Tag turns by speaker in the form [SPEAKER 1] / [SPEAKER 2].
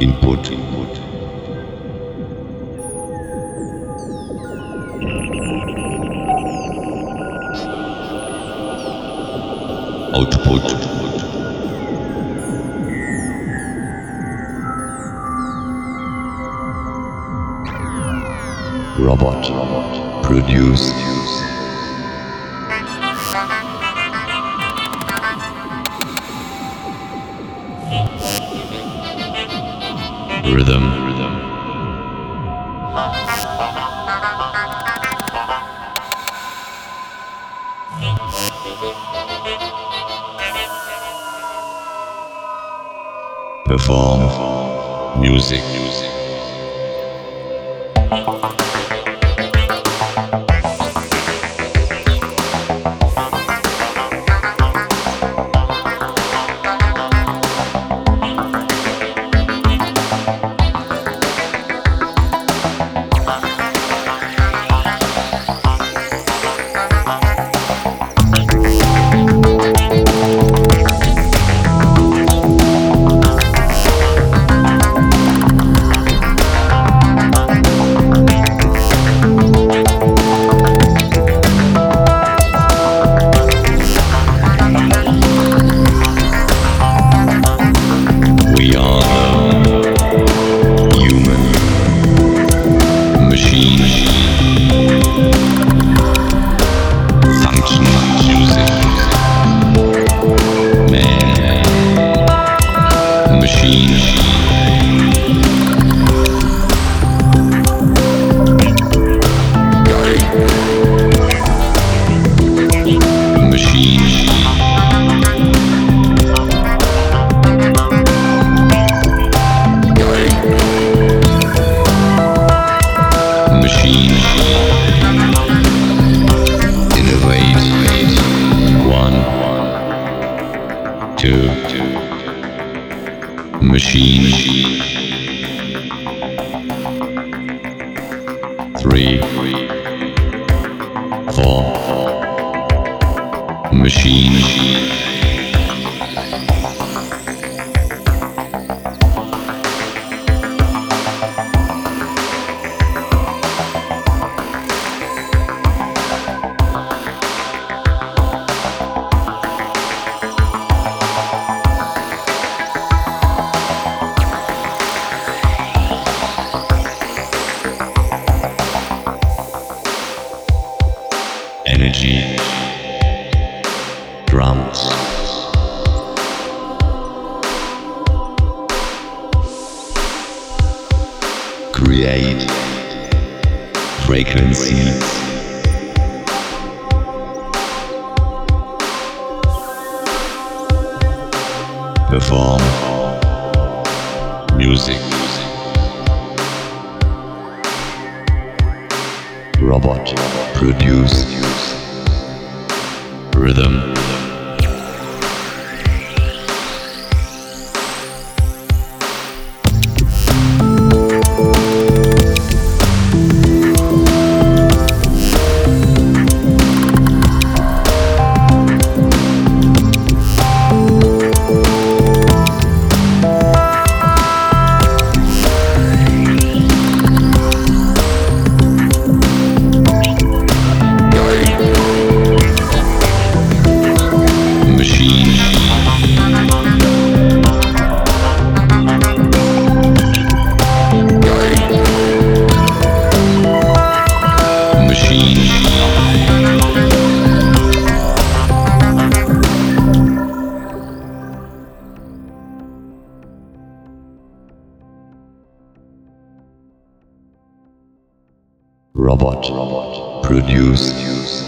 [SPEAKER 1] Input. Input. Output. Robot. Robot. Produce. Rhythm. Perform. Music. Music. Two. Machine. Three. Four. Machine. Drums. Create. Frequency. Perform. Music. Robot. Produce. Rhythm. Robot. Robot. Produce.